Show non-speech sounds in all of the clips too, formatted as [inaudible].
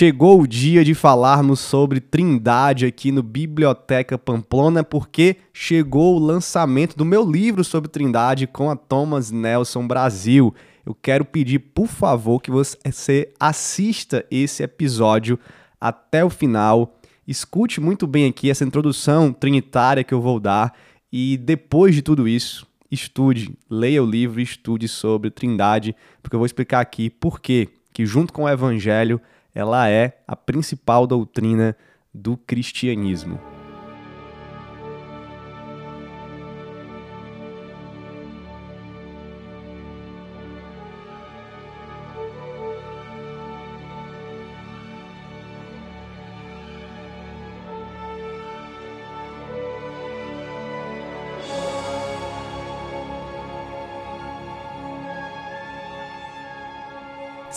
Chegou o dia de falarmos sobre Trindade aqui no Biblioteca Pamplona, porque chegou o lançamento do meu livro sobre Trindade com a Thomas Nelson Brasil. Eu quero pedir, por favor, que você assista esse episódio até o final. Escute muito bem aqui essa introdução trinitária que eu vou dar e depois de tudo isso, estude, leia o livro estude sobre Trindade, porque eu vou explicar aqui por que junto com o evangelho ela é a principal doutrina do cristianismo.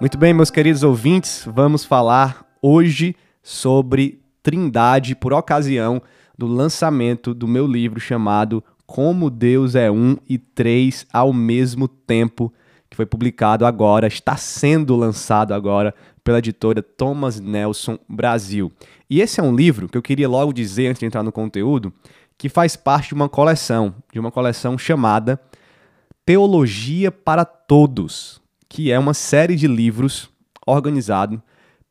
Muito bem, meus queridos ouvintes, vamos falar hoje sobre Trindade por ocasião do lançamento do meu livro chamado Como Deus é Um e Três ao mesmo tempo, que foi publicado agora, está sendo lançado agora pela editora Thomas Nelson Brasil. E esse é um livro que eu queria logo dizer antes de entrar no conteúdo, que faz parte de uma coleção, de uma coleção chamada Teologia para Todos que é uma série de livros organizado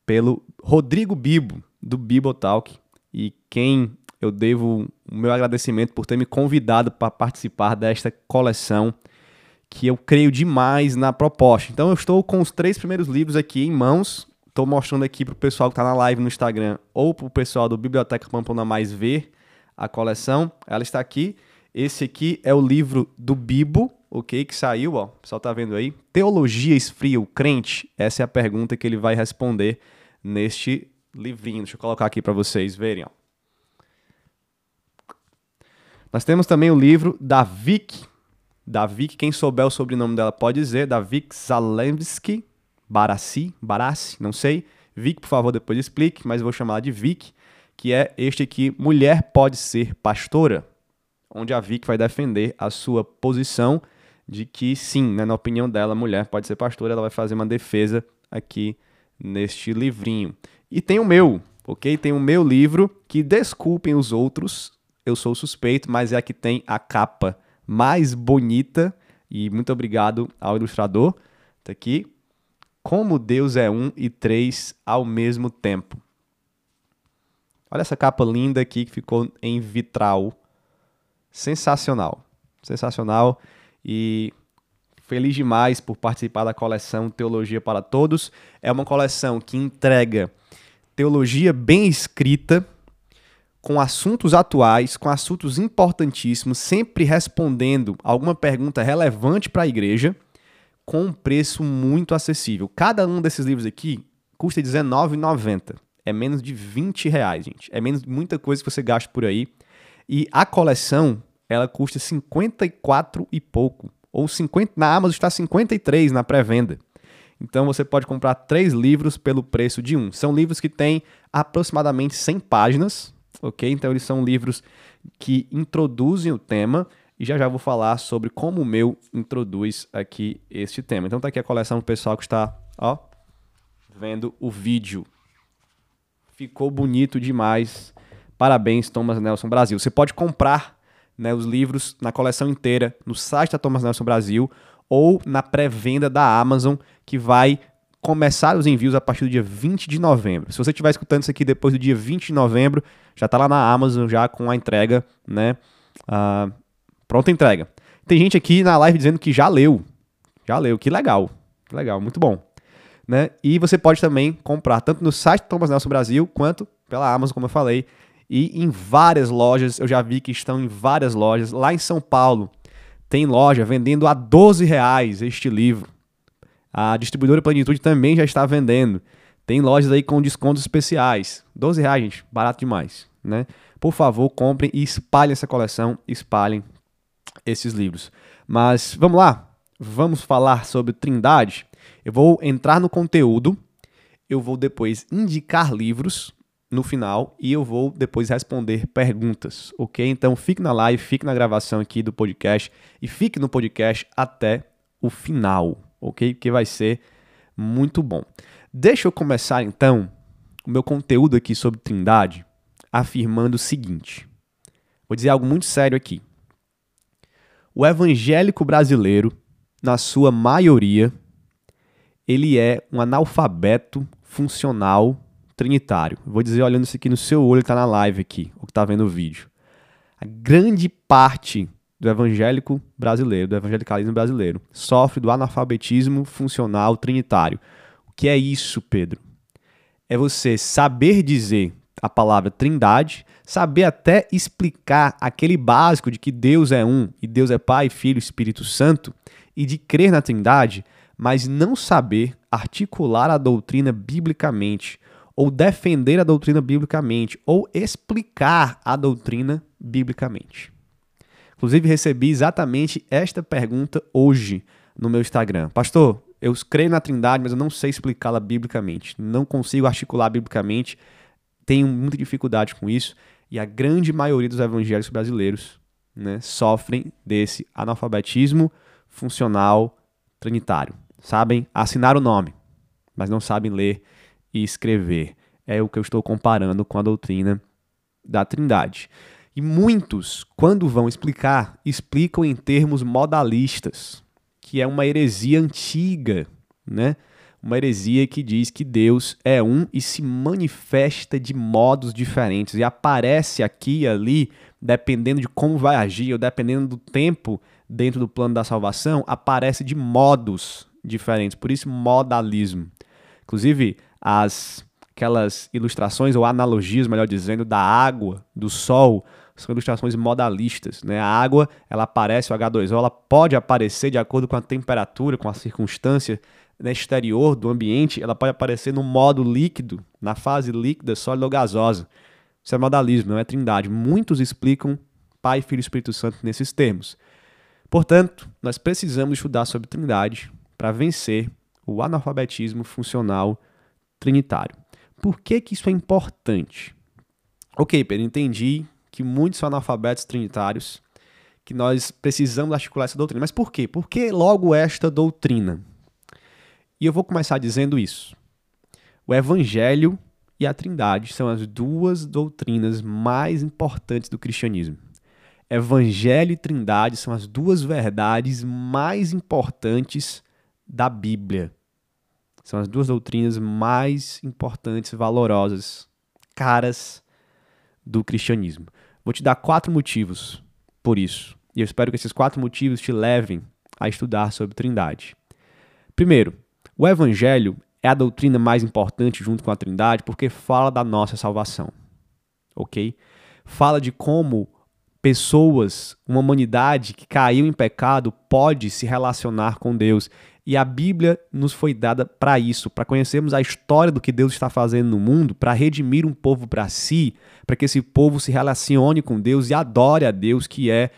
pelo Rodrigo Bibo, do Bibotalk, e quem eu devo o meu agradecimento por ter me convidado para participar desta coleção, que eu creio demais na proposta. Então eu estou com os três primeiros livros aqui em mãos, estou mostrando aqui para o pessoal que está na live no Instagram ou para o pessoal do Biblioteca Pamplona Mais ver a coleção. Ela está aqui. Esse aqui é o livro do Bibo, ok? Que saiu, ó. O pessoal tá vendo aí. Teologia esfria o crente? Essa é a pergunta que ele vai responder neste livrinho. Deixa eu colocar aqui para vocês verem, ó. Nós temos também o livro da Vic. Da Vic, quem souber o sobrenome dela pode dizer, da Vic Zalewski, Barassi, Barassi, não sei. Vic, por favor, depois explique, mas vou chamar de Vic, que é este aqui, Mulher Pode Ser Pastora, onde a Vic vai defender a sua posição de que sim, né, na opinião dela, a mulher pode ser pastora, ela vai fazer uma defesa aqui neste livrinho. E tem o meu, ok? Tem o meu livro, que desculpem os outros, eu sou suspeito, mas é a que tem a capa mais bonita, e muito obrigado ao ilustrador, tá aqui. Como Deus é um e três ao mesmo tempo. Olha essa capa linda aqui que ficou em vitral. Sensacional. Sensacional e feliz demais por participar da coleção Teologia para Todos. É uma coleção que entrega teologia bem escrita, com assuntos atuais, com assuntos importantíssimos, sempre respondendo alguma pergunta relevante para a igreja, com um preço muito acessível. Cada um desses livros aqui custa R$19,90. É menos de 20 reais, gente. É menos muita coisa que você gasta por aí. E a coleção ela custa 54 e pouco. Ou 50, na Amazon está 53 na pré-venda. Então você pode comprar três livros pelo preço de um. São livros que têm aproximadamente 100 páginas, ok? Então eles são livros que introduzem o tema e já já vou falar sobre como o meu introduz aqui este tema. Então tá aqui a coleção do pessoal que está, ó, vendo o vídeo. Ficou bonito demais. Parabéns, Thomas Nelson Brasil. Você pode comprar né, os livros na coleção inteira no site da Thomas Nelson Brasil ou na pré-venda da Amazon, que vai começar os envios a partir do dia 20 de novembro. Se você estiver escutando isso aqui depois do dia 20 de novembro, já está lá na Amazon já com a entrega, né? Uh, pronta entrega. Tem gente aqui na live dizendo que já leu. Já leu, que legal. Legal, muito bom. Né? E você pode também comprar tanto no site Thomas Nelson Brasil quanto pela Amazon, como eu falei, e em várias lojas, eu já vi que estão em várias lojas. Lá em São Paulo, tem loja vendendo a 12 reais este livro. A distribuidora Plenitude também já está vendendo. Tem lojas aí com descontos especiais. 12 reais, gente, barato demais, né? Por favor, comprem e espalhem essa coleção, espalhem esses livros. Mas vamos lá, vamos falar sobre Trindade. Eu vou entrar no conteúdo, eu vou depois indicar livros no final e eu vou depois responder perguntas, ok? Então fique na live, fique na gravação aqui do podcast e fique no podcast até o final, ok? Que vai ser muito bom. Deixa eu começar então o meu conteúdo aqui sobre Trindade afirmando o seguinte. Vou dizer algo muito sério aqui. O evangélico brasileiro, na sua maioria, ele é um analfabeto funcional trinitário. Vou dizer olhando isso aqui no seu olho, que está na live aqui, ou que está vendo o vídeo. A grande parte do evangélico brasileiro, do evangelicalismo brasileiro, sofre do analfabetismo funcional trinitário. O que é isso, Pedro? É você saber dizer a palavra trindade, saber até explicar aquele básico de que Deus é um e Deus é Pai, Filho e Espírito Santo, e de crer na trindade, mas não saber articular a doutrina biblicamente ou defender a doutrina biblicamente, ou explicar a doutrina biblicamente. Inclusive, recebi exatamente esta pergunta hoje no meu Instagram. Pastor, eu creio na Trindade, mas eu não sei explicá-la biblicamente. Não consigo articular biblicamente. Tenho muita dificuldade com isso. E a grande maioria dos evangélicos brasileiros né, sofrem desse analfabetismo funcional trinitário. Sabem assinar o nome, mas não sabem ler e escrever. É o que eu estou comparando com a doutrina da Trindade. E muitos, quando vão explicar, explicam em termos modalistas, que é uma heresia antiga, né? Uma heresia que diz que Deus é um e se manifesta de modos diferentes e aparece aqui e ali, dependendo de como vai agir ou dependendo do tempo dentro do plano da salvação, aparece de modos diferentes. Por isso, modalismo. Inclusive, as aquelas ilustrações ou analogias, melhor dizendo, da água, do sol, são ilustrações modalistas. Né? A água, ela aparece, o H2O, ela pode aparecer de acordo com a temperatura, com a circunstância né, exterior do ambiente, ela pode aparecer no modo líquido, na fase líquida, sólida ou gasosa. Isso é modalismo, não é trindade. Muitos explicam Pai, Filho e Espírito Santo nesses termos. Portanto, nós precisamos estudar sobre trindade para vencer o analfabetismo funcional trinitário. Por que, que isso é importante? Ok, Pedro, entendi que muitos são analfabetos trinitários, que nós precisamos articular essa doutrina. Mas por quê? Por que logo esta doutrina? E eu vou começar dizendo isso. O Evangelho e a Trindade são as duas doutrinas mais importantes do cristianismo. Evangelho e Trindade são as duas verdades mais importantes da Bíblia. São as duas doutrinas mais importantes, valorosas, caras do cristianismo. Vou te dar quatro motivos por isso. E eu espero que esses quatro motivos te levem a estudar sobre Trindade. Primeiro, o Evangelho é a doutrina mais importante junto com a Trindade porque fala da nossa salvação. Ok? Fala de como pessoas, uma humanidade que caiu em pecado pode se relacionar com Deus e a Bíblia nos foi dada para isso, para conhecermos a história do que Deus está fazendo no mundo, para redimir um povo para si, para que esse povo se relacione com Deus e adore a Deus, que é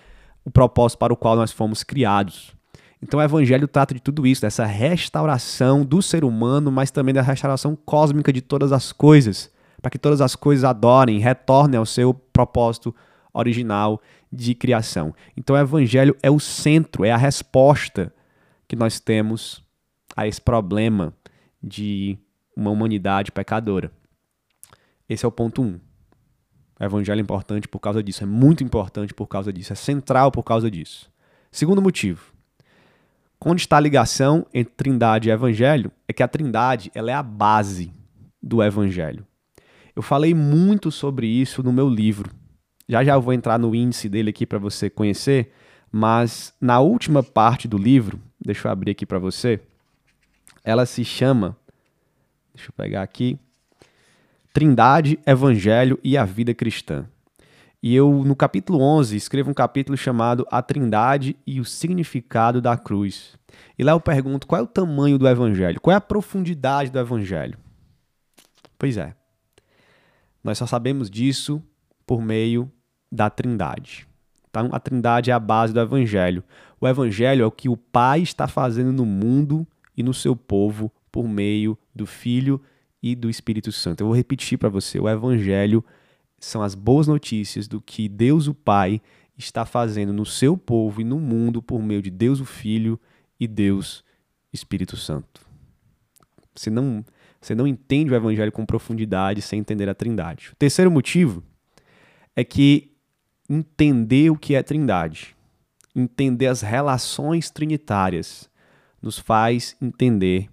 o propósito para o qual nós fomos criados. Então o Evangelho trata de tudo isso, dessa restauração do ser humano, mas também da restauração cósmica de todas as coisas, para que todas as coisas adorem, retornem ao seu propósito original de criação. Então o Evangelho é o centro, é a resposta que nós temos a esse problema de uma humanidade pecadora. Esse é o ponto 1. Um. O evangelho é importante por causa disso, é muito importante por causa disso, é central por causa disso. Segundo motivo, onde está a ligação entre Trindade e Evangelho é que a Trindade ela é a base do Evangelho. Eu falei muito sobre isso no meu livro. Já já eu vou entrar no índice dele aqui para você conhecer, mas na última parte do livro, deixa eu abrir aqui para você, ela se chama, deixa eu pegar aqui, Trindade, Evangelho e a Vida Cristã. E eu, no capítulo 11, escrevo um capítulo chamado A Trindade e o Significado da Cruz. E lá eu pergunto qual é o tamanho do Evangelho, qual é a profundidade do Evangelho. Pois é. Nós só sabemos disso por meio da Trindade. Então, a Trindade é a base do Evangelho. O Evangelho é o que o Pai está fazendo no mundo e no seu povo por meio do Filho e do Espírito Santo. Eu vou repetir para você: o Evangelho são as boas notícias do que Deus o Pai está fazendo no seu povo e no mundo por meio de Deus o Filho e Deus Espírito Santo. Você não, você não entende o Evangelho com profundidade sem entender a Trindade. O terceiro motivo é que entender o que é Trindade, entender as relações trinitárias, nos faz entender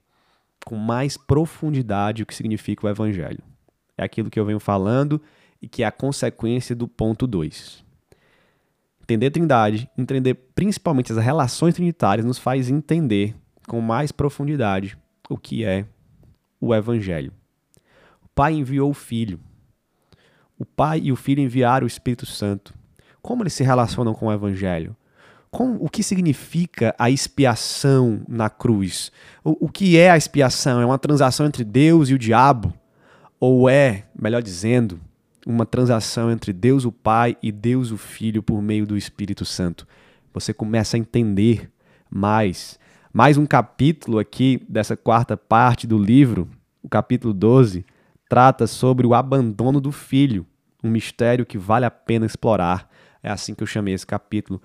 com mais profundidade o que significa o Evangelho. É aquilo que eu venho falando e que é a consequência do ponto 2. Entender a Trindade, entender principalmente as relações trinitárias, nos faz entender com mais profundidade o que é o Evangelho. O Pai enviou o Filho. O Pai e o Filho enviaram o Espírito Santo. Como eles se relacionam com o Evangelho? Com, o que significa a expiação na cruz? O, o que é a expiação? É uma transação entre Deus e o diabo? Ou é, melhor dizendo, uma transação entre Deus o Pai e Deus o Filho por meio do Espírito Santo? Você começa a entender mais. Mais um capítulo aqui dessa quarta parte do livro, o capítulo 12, trata sobre o abandono do filho, um mistério que vale a pena explorar. É assim que eu chamei esse capítulo.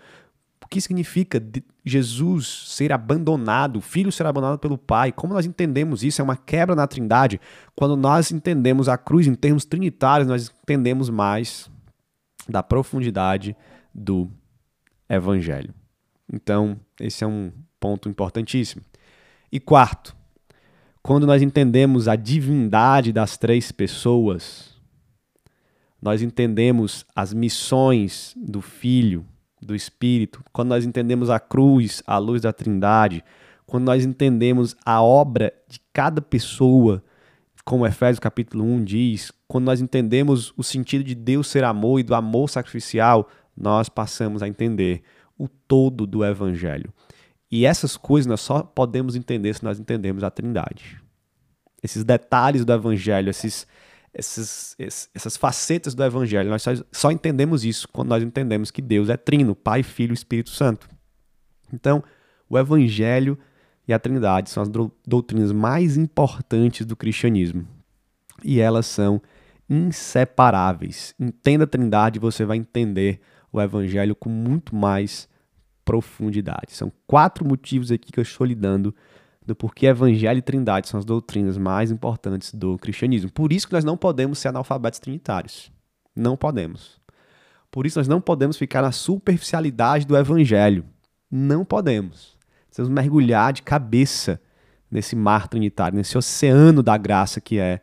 O que significa Jesus ser abandonado, o filho ser abandonado pelo pai? Como nós entendemos isso? É uma quebra na trindade. Quando nós entendemos a cruz em termos trinitários, nós entendemos mais da profundidade do evangelho. Então, esse é um ponto importantíssimo. E quarto, quando nós entendemos a divindade das três pessoas, nós entendemos as missões do Filho, do Espírito, quando nós entendemos a cruz, a luz da Trindade, quando nós entendemos a obra de cada pessoa, como Efésios capítulo 1 diz, quando nós entendemos o sentido de Deus ser amor e do amor sacrificial, nós passamos a entender o todo do Evangelho. E essas coisas nós só podemos entender se nós entendemos a Trindade. Esses detalhes do Evangelho, esses, esses, essas facetas do Evangelho. Nós só, só entendemos isso quando nós entendemos que Deus é trino, Pai, Filho e Espírito Santo. Então, o Evangelho e a Trindade são as doutrinas mais importantes do cristianismo. E elas são inseparáveis. Entenda a Trindade e você vai entender o Evangelho com muito mais profundidade. São quatro motivos aqui que eu estou lhe dando do porquê Evangelho e Trindade são as doutrinas mais importantes do cristianismo. Por isso que nós não podemos ser analfabetos trinitários. Não podemos. Por isso nós não podemos ficar na superficialidade do Evangelho. Não podemos. Precisamos mergulhar de cabeça nesse mar trinitário, nesse oceano da graça que é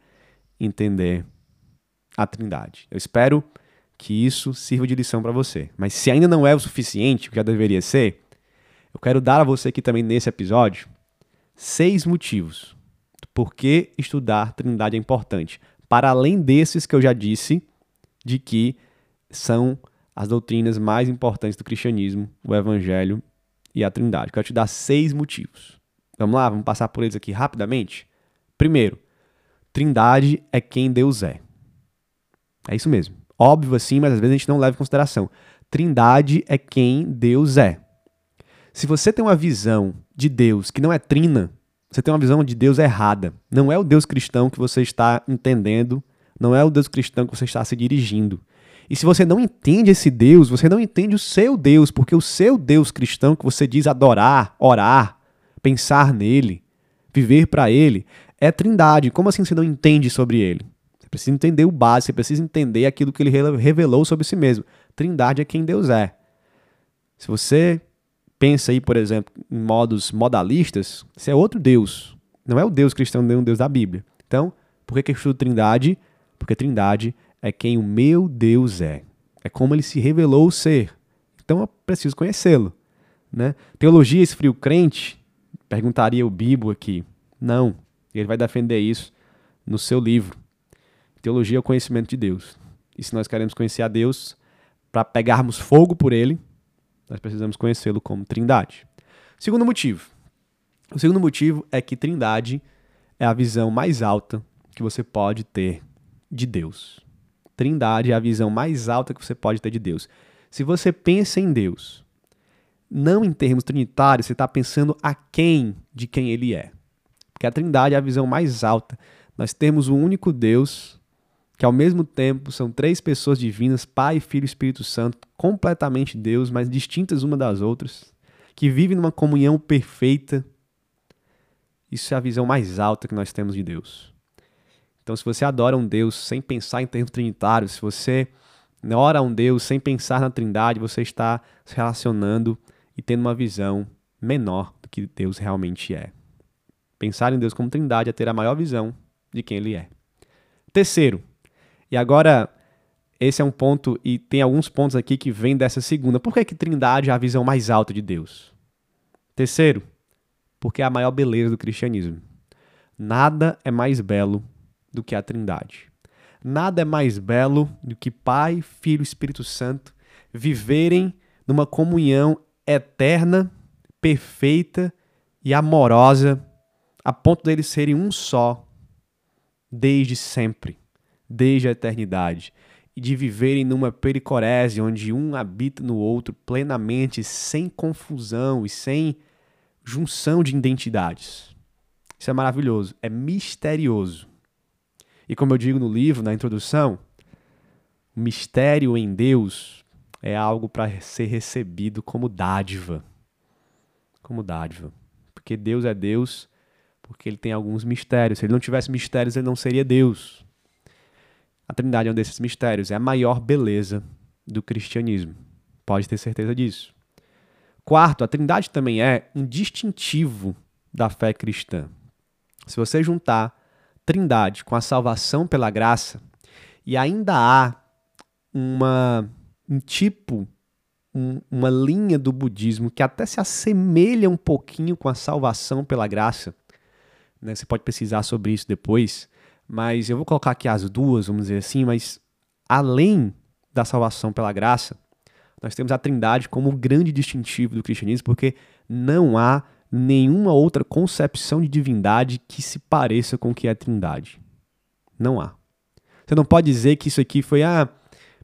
entender a Trindade. Eu espero que isso sirva de lição para você. Mas se ainda não é o suficiente, o que já deveria ser, eu quero dar a você aqui também nesse episódio seis motivos do porquê estudar Trindade é importante. Para além desses que eu já disse, de que são as doutrinas mais importantes do cristianismo, o Evangelho e a Trindade. Quero te dar seis motivos. Vamos lá, vamos passar por eles aqui rapidamente. Primeiro, Trindade é quem Deus é. É isso mesmo. Óbvio assim, mas às vezes a gente não leva em consideração. Trindade é quem Deus é. Se você tem uma visão de Deus que não é trina, você tem uma visão de Deus errada. Não é o Deus cristão que você está entendendo, não é o Deus cristão que você está se dirigindo. E se você não entende esse Deus, você não entende o seu Deus, porque o seu Deus cristão que você diz adorar, orar, pensar nele, viver para ele, é trindade. Como assim você não entende sobre ele? Você precisa entender o básico, você precisa entender aquilo que ele revelou sobre si mesmo. Trindade é quem Deus é. Se você pensa aí, por exemplo, em modos modalistas, isso é outro Deus. Não é o Deus cristão, nem o Deus da Bíblia. Então, por que, que eu estudo Trindade? Porque Trindade é quem o meu Deus é. É como ele se revelou ser. Então eu preciso conhecê-lo. Né? Teologia esfrio crente? Perguntaria o Bibo aqui. Não. Ele vai defender isso no seu livro. Teologia é o conhecimento de Deus. E se nós queremos conhecer a Deus, para pegarmos fogo por ele, nós precisamos conhecê-lo como Trindade. Segundo motivo. O segundo motivo é que Trindade é a visão mais alta que você pode ter de Deus. Trindade é a visão mais alta que você pode ter de Deus. Se você pensa em Deus, não em termos trinitários, você está pensando a quem de quem ele é. Porque a Trindade é a visão mais alta. Nós temos o um único Deus, que ao mesmo tempo são três pessoas divinas, Pai, Filho e Espírito Santo, completamente Deus, mas distintas uma das outras, que vivem numa comunhão perfeita. Isso é a visão mais alta que nós temos de Deus. Então, se você adora um Deus sem pensar em termos trinitários, se você ora a um Deus sem pensar na Trindade, você está se relacionando e tendo uma visão menor do que Deus realmente é. Pensar em Deus como Trindade é ter a maior visão de quem Ele é. Terceiro, e agora esse é um ponto, e tem alguns pontos aqui que vêm dessa segunda. Por que, que Trindade é a visão mais alta de Deus? Terceiro, porque é a maior beleza do cristianismo. Nada é mais belo do que a Trindade. Nada é mais belo do que Pai, Filho e Espírito Santo viverem numa comunhão eterna, perfeita e amorosa, a ponto deles serem um só, desde sempre, desde a eternidade, e de viverem numa pericorese onde um habita no outro plenamente, sem confusão e sem junção de identidades. Isso é maravilhoso, é misterioso. E como eu digo no livro, na introdução, o mistério em Deus é algo para ser recebido como dádiva. Como dádiva. Porque Deus é Deus, porque ele tem alguns mistérios. Se ele não tivesse mistérios, ele não seria Deus. A Trindade é um desses mistérios, é a maior beleza do cristianismo. Pode ter certeza disso. Quarto, a Trindade também é um distintivo da fé cristã. Se você juntar Trindade com a salvação pela graça, e ainda há uma, um tipo, um, uma linha do budismo que até se assemelha um pouquinho com a salvação pela graça. Né? Você pode pesquisar sobre isso depois, mas eu vou colocar aqui as duas, vamos dizer assim, mas além da salvação pela graça, nós temos a Trindade como o grande distintivo do cristianismo, porque não há nenhuma outra concepção de divindade que se pareça com o que é a Trindade. Não há. Você não pode dizer que isso aqui foi, ah,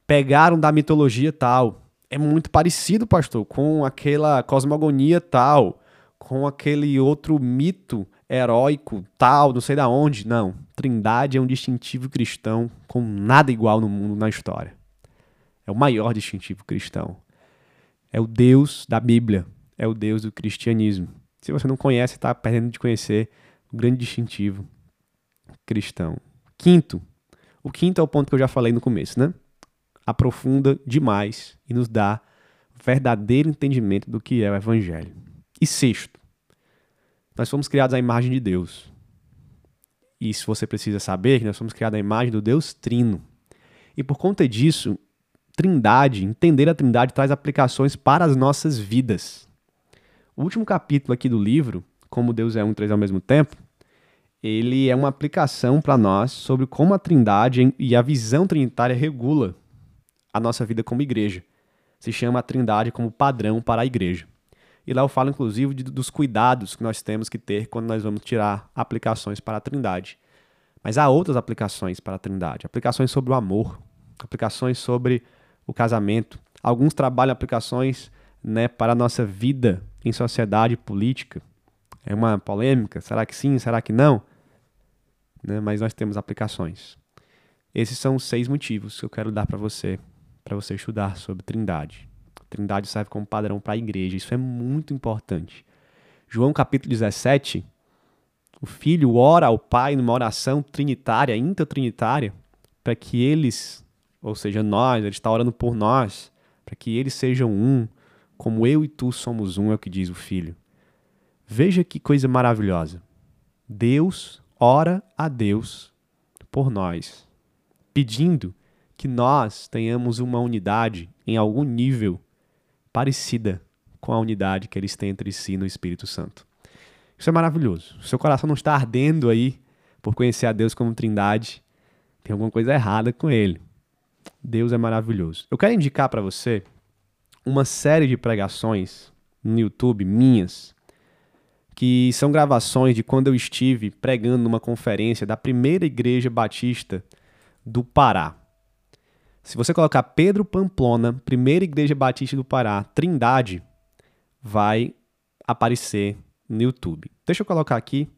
pegaram da mitologia tal. É muito parecido, pastor, com aquela cosmogonia tal, com aquele outro mito heróico tal, não sei da onde. Não. Trindade é um distintivo cristão com nada igual no mundo, na história. É o maior distintivo cristão. É o Deus da Bíblia. É o Deus do cristianismo. Se você não conhece, está perdendo de conhecer o grande distintivo cristão. Quinto, o quinto é o ponto que eu já falei no começo, né? Aprofunda demais e nos dá verdadeiro entendimento do que é o Evangelho. E sexto, nós fomos criados à imagem de Deus. E se você precisa saber que nós fomos criados à imagem do Deus Trino. E por conta disso, Trindade, entender a Trindade traz aplicações para as nossas vidas. O último capítulo aqui do livro, Como Deus é um e três ao mesmo tempo, ele é uma aplicação para nós sobre como a Trindade e a visão trinitária regula a nossa vida como igreja. Se chama a Trindade como padrão para a igreja. E lá eu falo, inclusive, de, dos cuidados que nós temos que ter quando nós vamos tirar aplicações para a Trindade. Mas há outras aplicações para a Trindade: aplicações sobre o amor, aplicações sobre o casamento. Alguns trabalham aplicações né, para a nossa vida em sociedade política. É uma polêmica? Será que sim? Será que não? Né? Mas nós temos aplicações. Esses são os seis motivos que eu quero dar para você, para você estudar sobre Trindade. Trindade serve como padrão para a igreja. Isso é muito importante. João capítulo 17, o filho ora ao pai numa oração trinitária, intertrinitária, para que eles, ou seja, nós, ele está orando por nós, para que eles sejam um, como eu e tu somos um, é o que diz o Filho. Veja que coisa maravilhosa. Deus ora a Deus por nós, pedindo que nós tenhamos uma unidade em algum nível parecida com a unidade que eles têm entre si no Espírito Santo. Isso é maravilhoso. Seu coração não está ardendo aí por conhecer a Deus como Trindade. Tem alguma coisa errada com ele. Deus é maravilhoso. Eu quero indicar para você uma série de pregações no YouTube minhas que são gravações de quando eu estive pregando numa conferência da primeira igreja batista do Pará. Se você colocar Pedro Pamplona, primeira igreja batista do Pará, Trindade, vai aparecer no YouTube. Deixa eu colocar aqui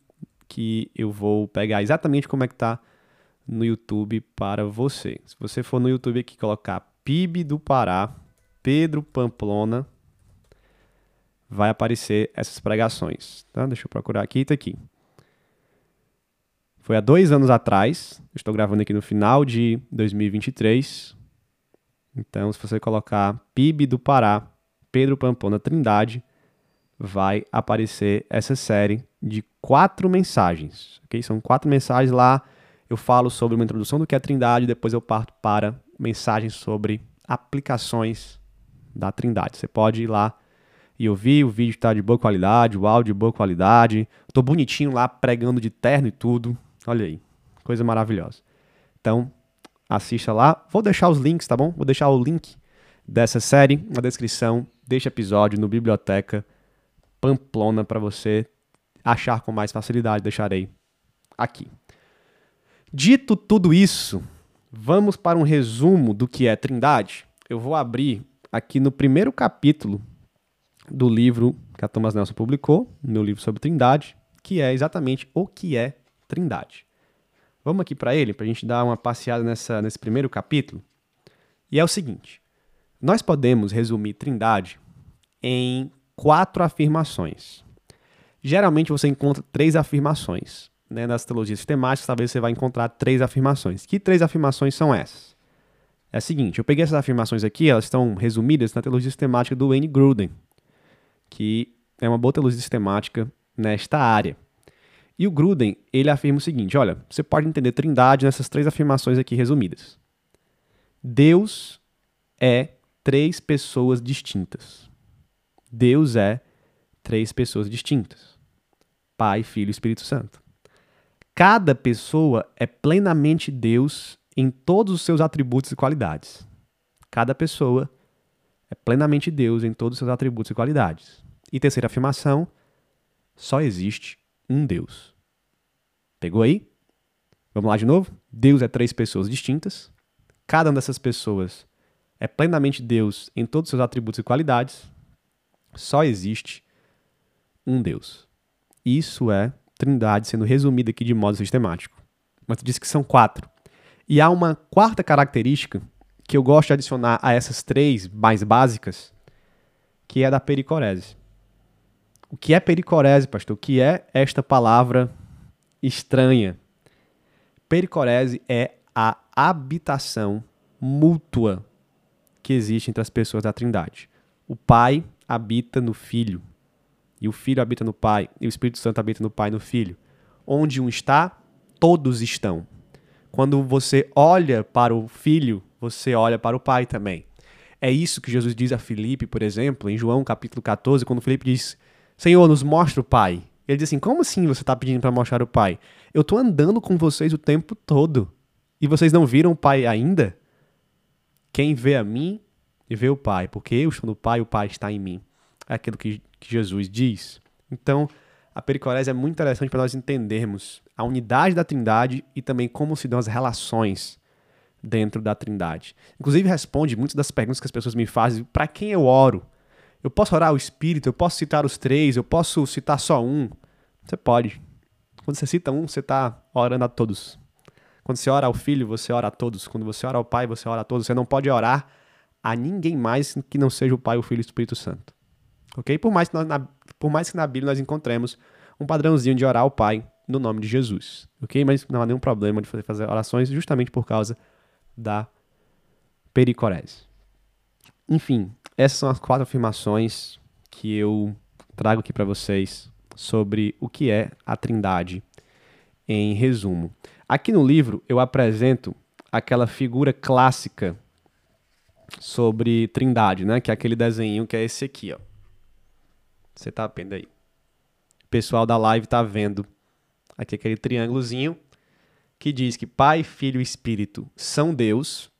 que eu vou pegar exatamente como é que tá no YouTube para você. Se você for no YouTube aqui colocar PIB do Pará, Pedro Pamplona, vai aparecer essas pregações. Tá? Deixa eu procurar aqui, tá aqui. Foi há dois anos atrás, estou gravando aqui no final de 2023. Então, se você colocar PIB do Pará, Pedro Pamplona Trindade, vai aparecer essa série de quatro mensagens. Okay? São quatro mensagens lá. Eu falo sobre uma introdução do que é Trindade, depois eu parto para mensagens sobre aplicações da Trindade. Você pode ir lá e ouvir, o vídeo está de boa qualidade, o áudio de boa qualidade. Estou bonitinho lá pregando de terno e tudo. Olha aí, coisa maravilhosa. Então, assista lá. Vou deixar os links, tá bom? Vou deixar o link dessa série na descrição deste episódio no Biblioteca Pamplona para você achar com mais facilidade. Deixarei aqui. Dito tudo isso, vamos para um resumo do que é Trindade. Eu vou abrir aqui no primeiro capítulo do livro que a Thomas Nelson publicou, meu livro sobre Trindade, que é exatamente o que é Trindade. Vamos aqui para ele, para a gente dar uma passeada nessa, nesse primeiro capítulo. E é o seguinte: nós podemos resumir Trindade em quatro afirmações. Geralmente você encontra três afirmações. Né? Nas teologias sistemáticas, talvez você vai encontrar três afirmações. Que três afirmações são essas? É a seguinte: eu peguei essas afirmações aqui, elas estão resumidas na teologia sistemática do Wayne Gruden que é uma boa teologia sistemática nesta área. E o Gruden, ele afirma o seguinte, olha, você pode entender trindade nessas três afirmações aqui resumidas. Deus é três pessoas distintas. Deus é três pessoas distintas. Pai, Filho e Espírito Santo. Cada pessoa é plenamente Deus em todos os seus atributos e qualidades. Cada pessoa é plenamente Deus em todos os seus atributos e qualidades. E terceira afirmação, só existe um Deus. Pegou aí? Vamos lá de novo? Deus é três pessoas distintas. Cada uma dessas pessoas é plenamente Deus em todos os seus atributos e qualidades. Só existe um Deus. Isso é Trindade sendo resumida aqui de modo sistemático. Mas disse que são quatro. E há uma quarta característica que eu gosto de adicionar a essas três mais básicas, que é da pericorese. O que é pericorese, pastor? O que é esta palavra estranha? Pericorese é a habitação mútua que existe entre as pessoas da Trindade. O Pai habita no Filho, e o Filho habita no Pai, e o Espírito Santo habita no Pai e no Filho. Onde um está, todos estão. Quando você olha para o Filho, você olha para o Pai também. É isso que Jesus diz a Filipe, por exemplo, em João capítulo 14, quando Filipe diz: Senhor, nos mostra o Pai. Ele diz assim: Como assim você está pedindo para mostrar o Pai? Eu estou andando com vocês o tempo todo e vocês não viram o Pai ainda? Quem vê a mim vê o Pai, porque eu estou no Pai, o Pai está em mim. É aquilo que, que Jesus diz. Então, a pericorese é muito interessante para nós entendermos a unidade da Trindade e também como se dão as relações dentro da Trindade. Inclusive responde muitas das perguntas que as pessoas me fazem: para quem eu oro? Eu posso orar o Espírito, eu posso citar os três, eu posso citar só um. Você pode. Quando você cita um, você está orando a todos. Quando você ora ao Filho, você ora a todos. Quando você ora ao Pai, você ora a todos. Você não pode orar a ninguém mais que não seja o Pai, o Filho e o Espírito Santo. Ok? Por mais, que nós, na, por mais que na Bíblia nós encontremos um padrãozinho de orar ao Pai no nome de Jesus. Ok? Mas não há nenhum problema de fazer, orações justamente por causa da pericorese. Enfim, essas são as quatro afirmações que eu trago aqui para vocês sobre o que é a Trindade em resumo. Aqui no livro eu apresento aquela figura clássica sobre Trindade, né? Que é aquele desenho que é esse aqui, ó. Você tá vendo aí? O pessoal da live tá vendo aqui aquele triângulozinho que diz que Pai, Filho e Espírito são Deus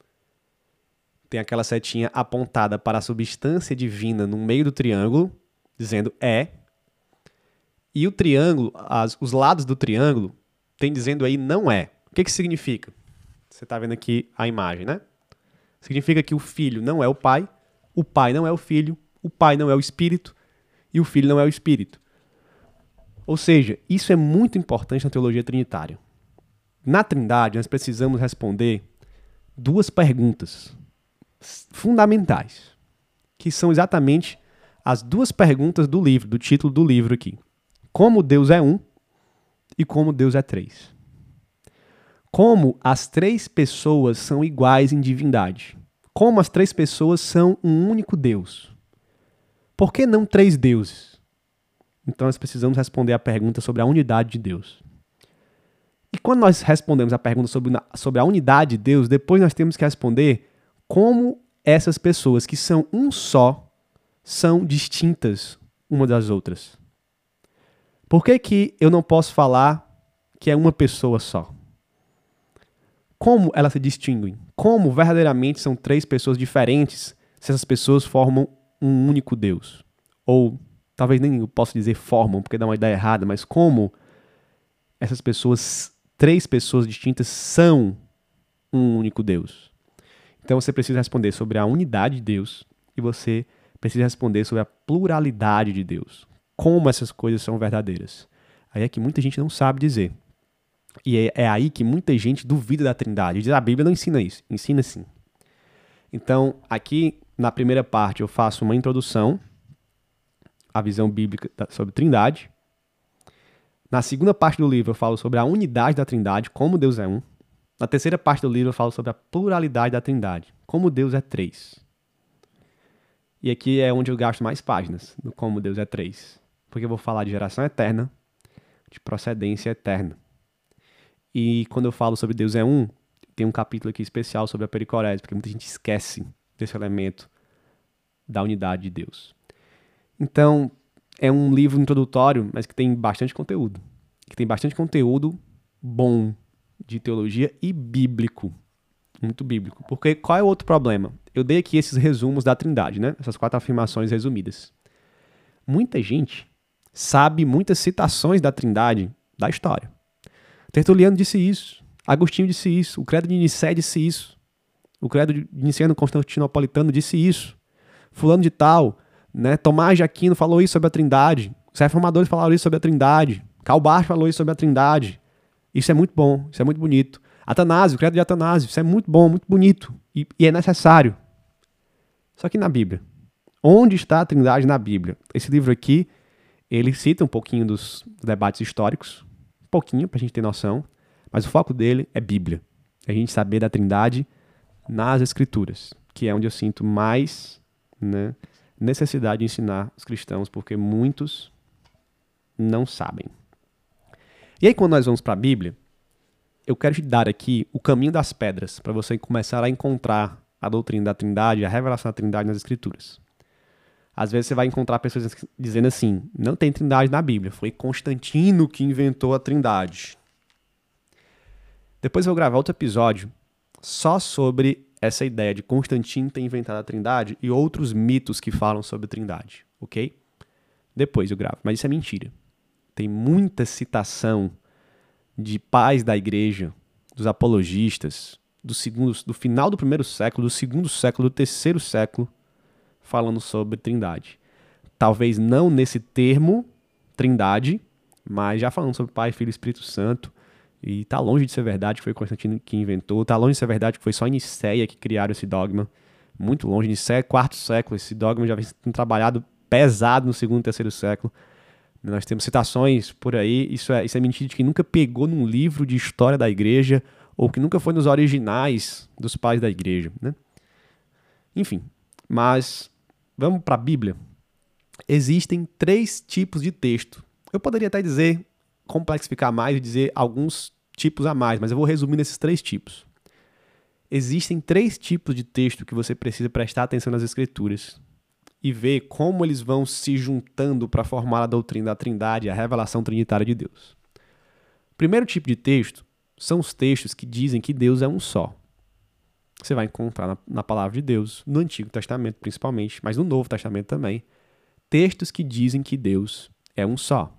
tem aquela setinha apontada para a substância divina no meio do triângulo, dizendo é. E o triângulo, as, os lados do triângulo, tem dizendo aí não é. O que, que significa? Você está vendo aqui a imagem, né? Significa que o filho não é o pai, o pai não é o filho, o pai não é o espírito e o filho não é o espírito. Ou seja, isso é muito importante na teologia trinitária. Na Trindade, nós precisamos responder duas perguntas fundamentais, que são exatamente as duas perguntas do livro, do título do livro aqui. Como Deus é um e como Deus é três. Como as três pessoas são iguais em divindade. Como as três pessoas são um único Deus. Por que não três deuses? Então nós precisamos responder a pergunta sobre a unidade de Deus. E quando nós respondemos a pergunta sobre, sobre a unidade de Deus, depois nós temos que responder como essas pessoas que são um só são distintas uma das outras. Por que, que eu não posso falar que é uma pessoa só? Como elas se distinguem? Como verdadeiramente são três pessoas diferentes se essas pessoas formam um único Deus? Ou talvez nem eu possa dizer formam, porque dá uma ideia errada, mas como essas pessoas, três pessoas distintas, são um único Deus? Então você precisa responder sobre a unidade de Deus e você precisa responder sobre a pluralidade de Deus como essas coisas são verdadeiras. Aí é que muita gente não sabe dizer. E é, é aí que muita gente duvida da Trindade. Diz a Bíblia não ensina isso. Ensina sim. Então, aqui na primeira parte eu faço uma introdução à visão bíblica sobre Trindade. Na segunda parte do livro eu falo sobre a unidade da Trindade, como Deus é um. Na terceira parte do livro eu falo sobre a pluralidade da Trindade, como Deus é três. E aqui é onde eu gasto mais páginas, no como Deus é três porque eu vou falar de geração eterna, de procedência eterna. E quando eu falo sobre Deus é um, tem um capítulo aqui especial sobre a pericorese, porque muita gente esquece desse elemento da unidade de Deus. Então, é um livro introdutório, mas que tem bastante conteúdo. Que tem bastante conteúdo bom de teologia e bíblico. Muito bíblico. Porque qual é o outro problema? Eu dei aqui esses resumos da Trindade, né? Essas quatro afirmações resumidas. Muita gente sabe muitas citações da Trindade da história. Tertuliano disse isso, Agostinho disse isso, o Credo de Nicé disse isso, o Credo de Niceno Constantinopolitano disse isso, fulano de tal, né, Tomás de Aquino falou isso sobre a Trindade, os reformadores falaram isso sobre a Trindade, Calbar falou isso sobre a Trindade. Isso é muito bom, isso é muito bonito. Atanásio, o credo de Atanásio, isso é muito bom, muito bonito e, e é necessário. Só que na Bíblia, onde está a Trindade na Bíblia? Esse livro aqui ele cita um pouquinho dos debates históricos, um pouquinho para a gente ter noção, mas o foco dele é Bíblia. É a gente saber da Trindade nas Escrituras, que é onde eu sinto mais né, necessidade de ensinar os cristãos, porque muitos não sabem. E aí, quando nós vamos para a Bíblia, eu quero te dar aqui o caminho das pedras para você começar a encontrar a doutrina da Trindade, a revelação da Trindade nas Escrituras. Às vezes você vai encontrar pessoas dizendo assim: não tem trindade na Bíblia, foi Constantino que inventou a trindade. Depois eu vou gravar outro episódio só sobre essa ideia de Constantino ter inventado a trindade e outros mitos que falam sobre a trindade, ok? Depois eu gravo, mas isso é mentira. Tem muita citação de pais da igreja, dos apologistas, do, segundo, do final do primeiro século, do segundo século, do terceiro século, falando sobre Trindade. Talvez não nesse termo, Trindade, mas já falando sobre Pai, Filho e Espírito Santo. E tá longe de ser verdade que foi Constantino que inventou, tá longe de ser verdade que foi só Nicéia que criaram esse dogma. Muito longe, Nicéia, quarto século, esse dogma já vem sendo trabalhado pesado no segundo e terceiro século. Nós temos citações por aí, isso é, isso é mentira de que nunca pegou num livro de história da igreja ou que nunca foi nos originais dos pais da igreja, né? Enfim, mas Vamos para a Bíblia. Existem três tipos de texto. Eu poderia até dizer, complexificar mais e dizer alguns tipos a mais, mas eu vou resumir nesses três tipos. Existem três tipos de texto que você precisa prestar atenção nas Escrituras e ver como eles vão se juntando para formar a doutrina da Trindade, a revelação trinitária de Deus. Primeiro tipo de texto são os textos que dizem que Deus é um só você vai encontrar na, na, palavra de Deus, no Antigo Testamento principalmente, mas no Novo Testamento também, textos que dizem que Deus é um só.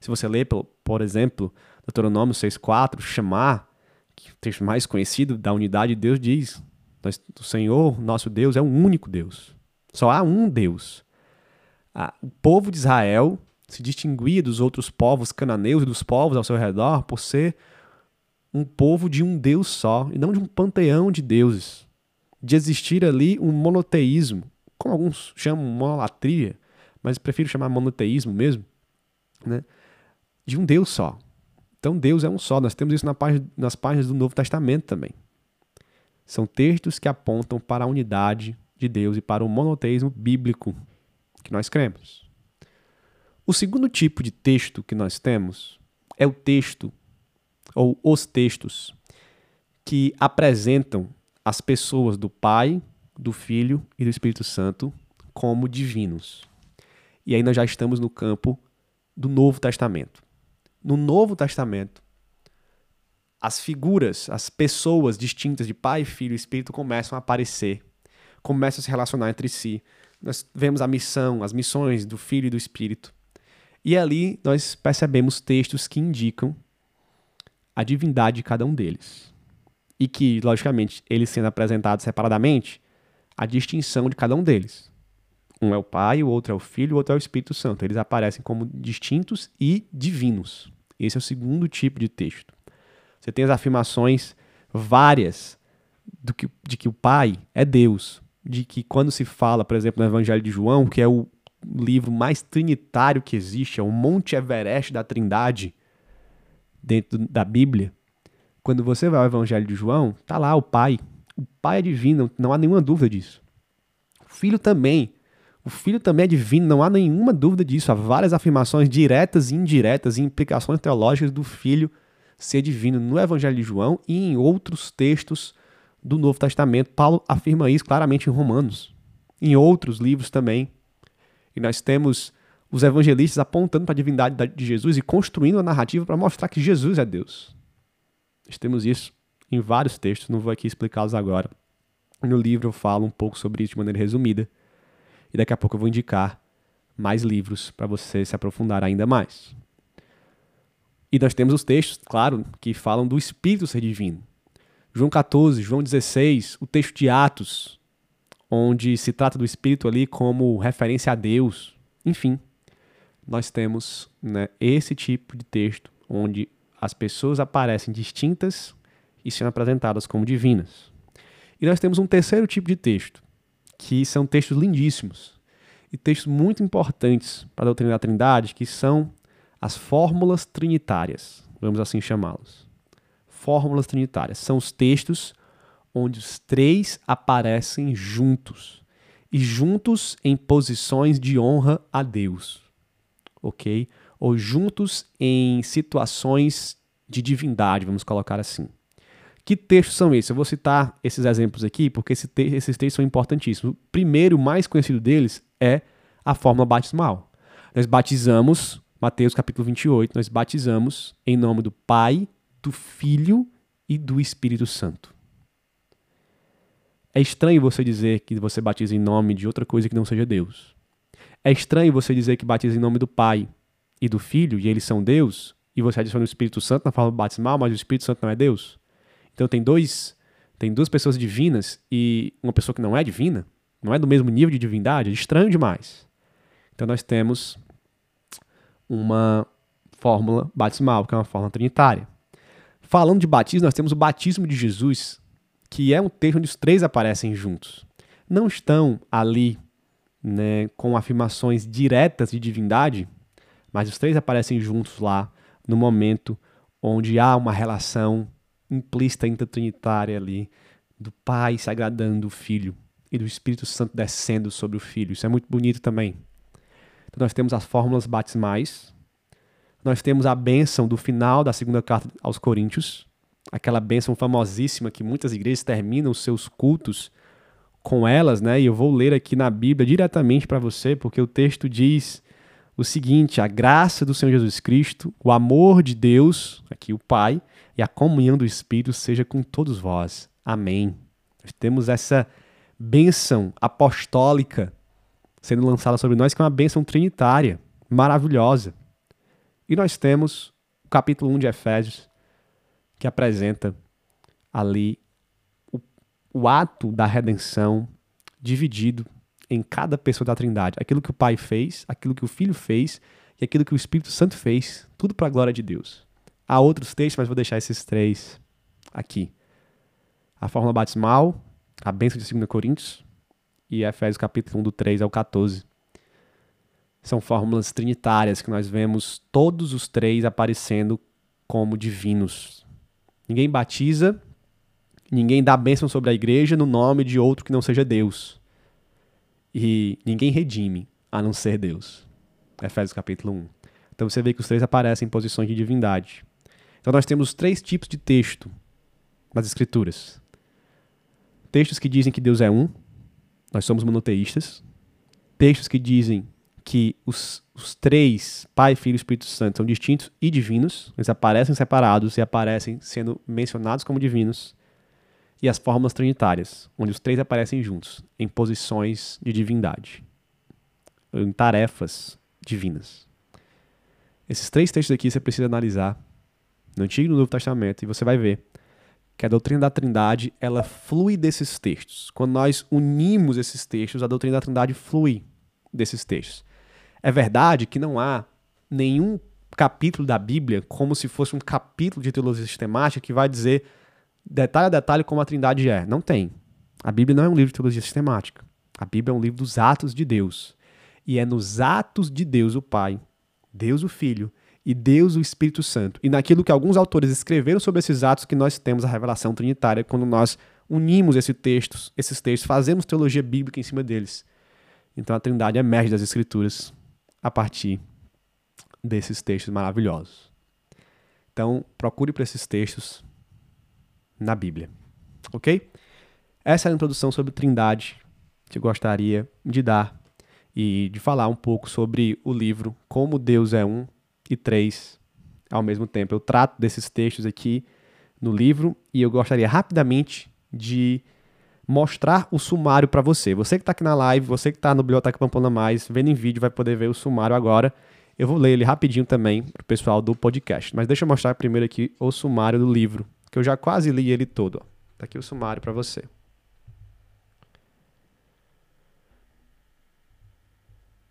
Se você ler, por exemplo, Deuteronômio 6,4, chamar, que é o texto mais conhecido da unidade de Deus diz: o Senhor, nosso Deus, é um único Deus. Só há um Deus. O povo de Israel se distinguia dos outros povos cananeus e dos povos ao seu redor por ser um povo de um Deus só e não de um panteão de deuses. De existir ali um monoteísmo, como alguns chamam monolatria, mas prefiro chamar monoteísmo mesmo, né? de um Deus só. Então Deus é um só. Nós temos isso na página, nas páginas do Novo Testamento também. São textos que apontam para a unidade de Deus e para o monoteísmo bíblico que nós cremos. O segundo tipo de texto que nós temos é o texto ou os textos que apresentam as pessoas do Pai, do Filho e do Espírito Santo como divinos. E aí nós já estamos no campo do Novo Testamento. No Novo Testamento, as figuras, as pessoas distintas de Pai, Filho e Espírito começam a aparecer, começam a se relacionar entre si. Nós vemos a missão, as missões do Filho e do Espírito. E ali nós percebemos textos que indicam a divindade de cada um deles. E que, logicamente, eles sendo apresentados separadamente, a distinção de cada um deles. Um é o Pai, o outro é o Filho, o outro é o Espírito Santo. Eles aparecem como distintos e divinos. Esse é o segundo tipo de texto. Você tem as afirmações várias do que, de que o Pai é Deus. De que quando se fala, por exemplo, no Evangelho de João, que é o livro mais trinitário que existe, é o Monte Everest da Trindade, dentro da Bíblia, quando você vai ao Evangelho de João, tá lá o Pai. O Pai é divino, não há nenhuma dúvida disso. O Filho também. O Filho também é divino, não há nenhuma dúvida disso. Há várias afirmações diretas e indiretas e implicações teológicas do Filho ser divino no Evangelho de João e em outros textos do Novo Testamento. Paulo afirma isso claramente em Romanos. Em outros livros também. E nós temos os evangelistas apontando para a divindade de Jesus e construindo a narrativa para mostrar que Jesus é Deus. Nós temos isso em vários textos, não vou aqui explicá-los agora. No livro eu falo um pouco sobre isso de maneira resumida. E daqui a pouco eu vou indicar mais livros para você se aprofundar ainda mais. E nós temos os textos, claro, que falam do Espírito ser divino. João 14, João 16, o texto de Atos, onde se trata do Espírito ali como referência a Deus. Enfim, nós temos né, esse tipo de texto onde as pessoas aparecem distintas e sendo apresentadas como divinas. E nós temos um terceiro tipo de texto, que são textos lindíssimos e textos muito importantes para a doutrina da Trindade, que são as fórmulas trinitárias, vamos assim chamá-los. Fórmulas trinitárias são os textos onde os três aparecem juntos e juntos em posições de honra a Deus ok? Ou juntos em situações de divindade, vamos colocar assim. Que textos são esses? Eu vou citar esses exemplos aqui porque esse te esses textos são importantíssimos. O primeiro, mais conhecido deles, é a fórmula batismal. Nós batizamos, Mateus capítulo 28, nós batizamos em nome do Pai, do Filho e do Espírito Santo. É estranho você dizer que você batiza em nome de outra coisa que não seja Deus. É estranho você dizer que batiza em nome do Pai e do Filho, e eles são Deus, e você adiciona o Espírito Santo na forma batismal, mas o Espírito Santo não é Deus. Então tem dois, tem duas pessoas divinas e uma pessoa que não é divina, não é do mesmo nível de divindade, é estranho demais. Então nós temos uma fórmula batismal, que é uma fórmula trinitária. Falando de batismo, nós temos o batismo de Jesus, que é um texto onde os três aparecem juntos. Não estão ali né, com afirmações diretas de divindade, mas os três aparecem juntos lá no momento onde há uma relação implícita intertrinitária ali do Pai se agradando do Filho e do Espírito Santo descendo sobre o Filho. Isso é muito bonito também. Então nós temos as fórmulas batismais, nós temos a bênção do final da segunda carta aos Coríntios, aquela bênção famosíssima que muitas igrejas terminam os seus cultos com elas, né? E eu vou ler aqui na Bíblia diretamente para você, porque o texto diz o seguinte: a graça do Senhor Jesus Cristo, o amor de Deus, aqui o Pai, e a comunhão do Espírito seja com todos vós. Amém. Nós temos essa bênção apostólica sendo lançada sobre nós, que é uma bênção trinitária, maravilhosa. E nós temos o capítulo 1 de Efésios, que apresenta ali o, o ato da redenção dividido em cada pessoa da Trindade. Aquilo que o Pai fez, aquilo que o Filho fez e aquilo que o Espírito Santo fez, tudo para a glória de Deus. Há outros textos, mas vou deixar esses três aqui. A fórmula batismal, a bênção de 2 Coríntios e Efésios capítulo 1 do 3 ao 14. São fórmulas trinitárias que nós vemos todos os três aparecendo como divinos. Ninguém batiza, ninguém dá bênção sobre a igreja no nome de outro que não seja Deus. E ninguém redime a não ser Deus. Efésios capítulo 1. Então você vê que os três aparecem em posições de divindade. Então nós temos três tipos de texto nas Escrituras: textos que dizem que Deus é um, nós somos monoteístas. Textos que dizem que os, os três, Pai, Filho e Espírito Santo, são distintos e divinos. Eles aparecem separados e aparecem sendo mencionados como divinos. E as fórmulas trinitárias, onde os três aparecem juntos, em posições de divindade, em tarefas divinas. Esses três textos aqui você precisa analisar no Antigo e no Novo Testamento e você vai ver que a doutrina da Trindade ela flui desses textos. Quando nós unimos esses textos, a doutrina da Trindade flui desses textos. É verdade que não há nenhum capítulo da Bíblia como se fosse um capítulo de teologia sistemática que vai dizer detalhe a detalhe como a Trindade é. Não tem. A Bíblia não é um livro de teologia sistemática. A Bíblia é um livro dos atos de Deus. E é nos atos de Deus o Pai, Deus o Filho e Deus o Espírito Santo. E naquilo que alguns autores escreveram sobre esses atos que nós temos a revelação trinitária quando nós unimos esse textos, esses textos, fazemos teologia bíblica em cima deles. Então a Trindade emerge das Escrituras a partir desses textos maravilhosos. Então, procure por esses textos na Bíblia. Ok? Essa é a introdução sobre Trindade que eu gostaria de dar e de falar um pouco sobre o livro Como Deus é Um e Três ao mesmo tempo. Eu trato desses textos aqui no livro e eu gostaria rapidamente de mostrar o sumário para você. Você que está aqui na live, você que está no Biblioteca Pamplona Mais, vendo em vídeo, vai poder ver o sumário agora. Eu vou ler ele rapidinho também para o pessoal do podcast. Mas deixa eu mostrar primeiro aqui o sumário do livro, que eu já quase li ele todo. Está aqui o sumário para você.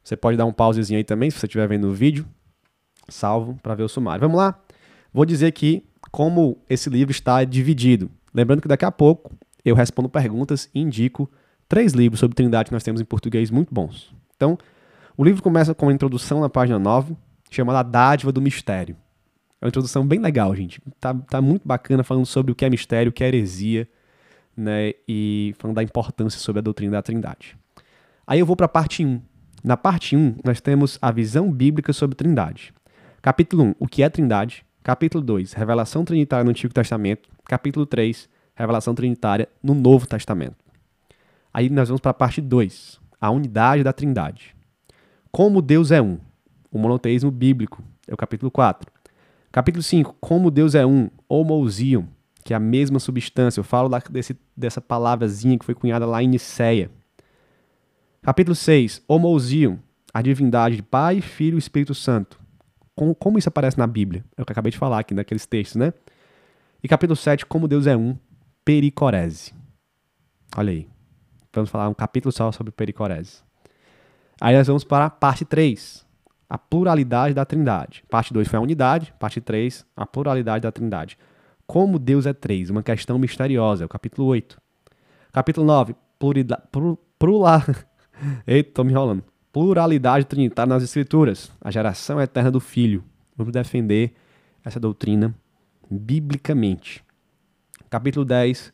Você pode dar um pausezinho aí também, se você estiver vendo o vídeo. Salvo para ver o sumário. Vamos lá? Vou dizer aqui como esse livro está dividido. Lembrando que daqui a pouco eu respondo perguntas e indico três livros sobre Trindade que nós temos em português muito bons. Então, o livro começa com uma introdução na página 9, chamada A Dádiva do Mistério. É uma introdução bem legal, gente. Tá, tá muito bacana falando sobre o que é mistério, o que é heresia, né? E falando da importância sobre a doutrina da Trindade. Aí eu vou para a parte 1. Na parte 1, nós temos a visão bíblica sobre Trindade. Capítulo 1, o que é Trindade? Capítulo 2, revelação trinitária no Antigo Testamento. Capítulo 3, revelação trinitária no Novo Testamento. Aí nós vamos para a parte 2, a unidade da Trindade. Como Deus é um, o monoteísmo bíblico, é o capítulo 4. Capítulo 5, como Deus é um, homousion, que é a mesma substância. Eu falo desse, dessa palavrazinha que foi cunhada lá em Niceia. Capítulo 6, homousion, a divindade de Pai, Filho e Espírito Santo. Como, como isso aparece na Bíblia? É o que eu acabei de falar aqui naqueles textos, né? E capítulo 7, como Deus é um, pericorese. Olha aí. Vamos falar um capítulo só sobre pericorese. Aí nós vamos para a parte 3, a pluralidade da Trindade. Parte 2 foi a unidade, parte 3, a pluralidade da Trindade. Como Deus é três, uma questão misteriosa, é o capítulo 8. Capítulo 9, pluralidade. Plura, [laughs] Eita, tô me enrolando. Pluralidade trinitária nas Escrituras, a geração eterna do Filho. Vamos defender essa doutrina biblicamente. Capítulo 10,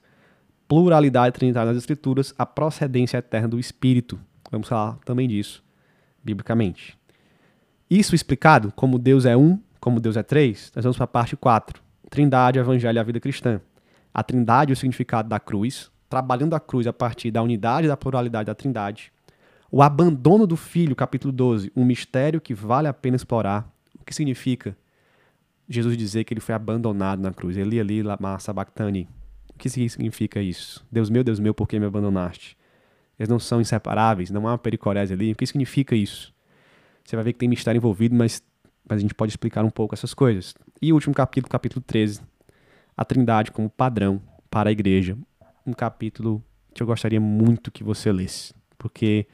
pluralidade trinitária nas Escrituras, a procedência eterna do Espírito. Vamos falar também disso, biblicamente. Isso explicado, como Deus é um, como Deus é três, nós vamos para a parte 4. Trindade, Evangelho e a vida cristã. A trindade, o significado da cruz, trabalhando a cruz a partir da unidade e da pluralidade da trindade. O abandono do filho, capítulo 12, um mistério que vale a pena explorar. O que significa Jesus dizer que ele foi abandonado na cruz. Eli, Eli, lama sabachthani. O que significa isso? Deus meu, Deus meu, por que me abandonaste? Eles não são inseparáveis, não há uma pericorese ali. O que significa isso? Você vai ver que tem mistério envolvido, mas mas a gente pode explicar um pouco essas coisas. E o último capítulo, capítulo 13, a Trindade como padrão para a igreja. Um capítulo que eu gostaria muito que você lesse, porque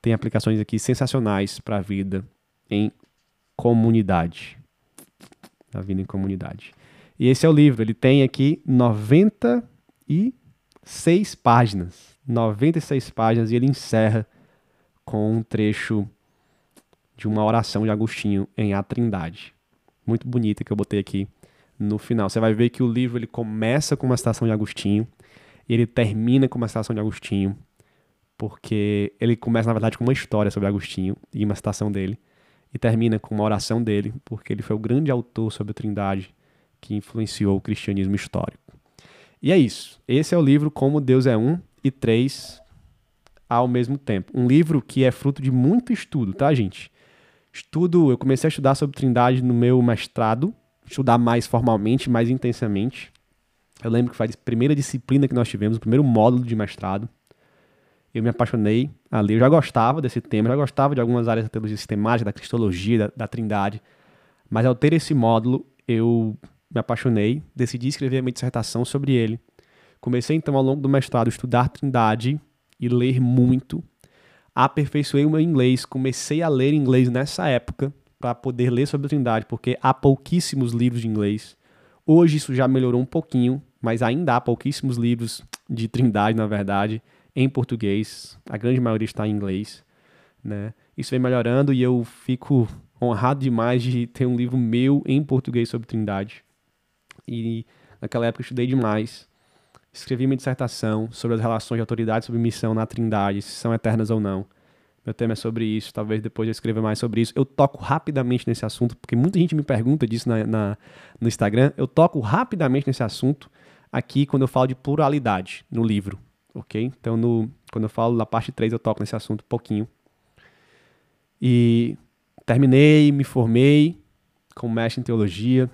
tem aplicações aqui sensacionais para a vida em comunidade. A vida em comunidade. E esse é o livro, ele tem aqui 96 páginas. 96 páginas e ele encerra com um trecho de uma oração de Agostinho em A Trindade. Muito bonita que eu botei aqui no final. Você vai ver que o livro ele começa com uma citação de Agostinho e ele termina com uma citação de Agostinho, porque ele começa, na verdade, com uma história sobre Agostinho e uma citação dele, e termina com uma oração dele, porque ele foi o grande autor sobre a Trindade que influenciou o cristianismo histórico. E é isso. Esse é o livro Como Deus é Um e Três ao mesmo tempo. Um livro que é fruto de muito estudo, tá, gente? Estudo, eu comecei a estudar sobre Trindade no meu mestrado, estudar mais formalmente, mais intensamente. Eu lembro que foi a primeira disciplina que nós tivemos, o primeiro módulo de mestrado. Eu me apaixonei ali. Eu já gostava desse tema, já gostava de algumas áreas da teologia sistemática, da cristologia, da, da trindade. Mas ao ter esse módulo, eu me apaixonei, decidi escrever a minha dissertação sobre ele. Comecei então ao longo do mestrado a estudar trindade e ler muito. Aperfeiçoei o meu inglês, comecei a ler inglês nessa época para poder ler sobre trindade, porque há pouquíssimos livros de inglês. Hoje isso já melhorou um pouquinho, mas ainda há pouquíssimos livros de Trindade, na verdade, em português. A grande maioria está em inglês, né? Isso vem melhorando e eu fico honrado demais de ter um livro meu em português sobre Trindade. E naquela época eu estudei demais. Escrevi minha dissertação sobre as relações de autoridade e submissão na Trindade, se são eternas ou não. Meu tema é sobre isso, talvez depois eu escreva mais sobre isso. Eu toco rapidamente nesse assunto, porque muita gente me pergunta disso na, na, no Instagram. Eu toco rapidamente nesse assunto aqui quando eu falo de pluralidade no livro, ok? Então, no, quando eu falo na parte 3, eu toco nesse assunto um pouquinho. E terminei, me formei como mestre em teologia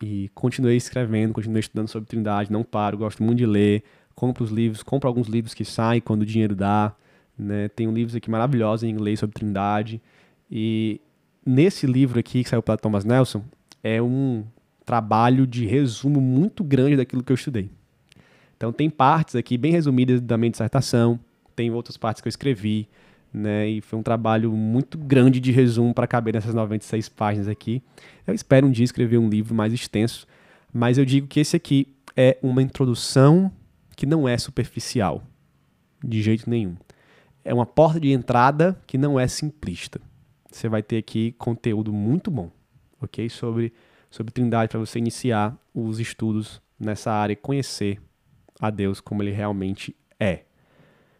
e continuei escrevendo, continuei estudando sobre Trindade, não paro, gosto muito de ler, compro os livros, compro alguns livros que saem quando o dinheiro dá. Né? Tem um livro aqui maravilhoso em inglês sobre Trindade. E nesse livro aqui, que saiu pela Thomas Nelson, é um trabalho de resumo muito grande daquilo que eu estudei. Então tem partes aqui bem resumidas da minha dissertação, tem outras partes que eu escrevi, né? E foi um trabalho muito grande de resumo para caber nessas 96 páginas aqui. Eu espero um dia escrever um livro mais extenso, mas eu digo que esse aqui é uma introdução que não é superficial, de jeito nenhum é uma porta de entrada que não é simplista. Você vai ter aqui conteúdo muito bom, ok? Sobre, sobre Trindade para você iniciar os estudos nessa área e conhecer a Deus como ele realmente é.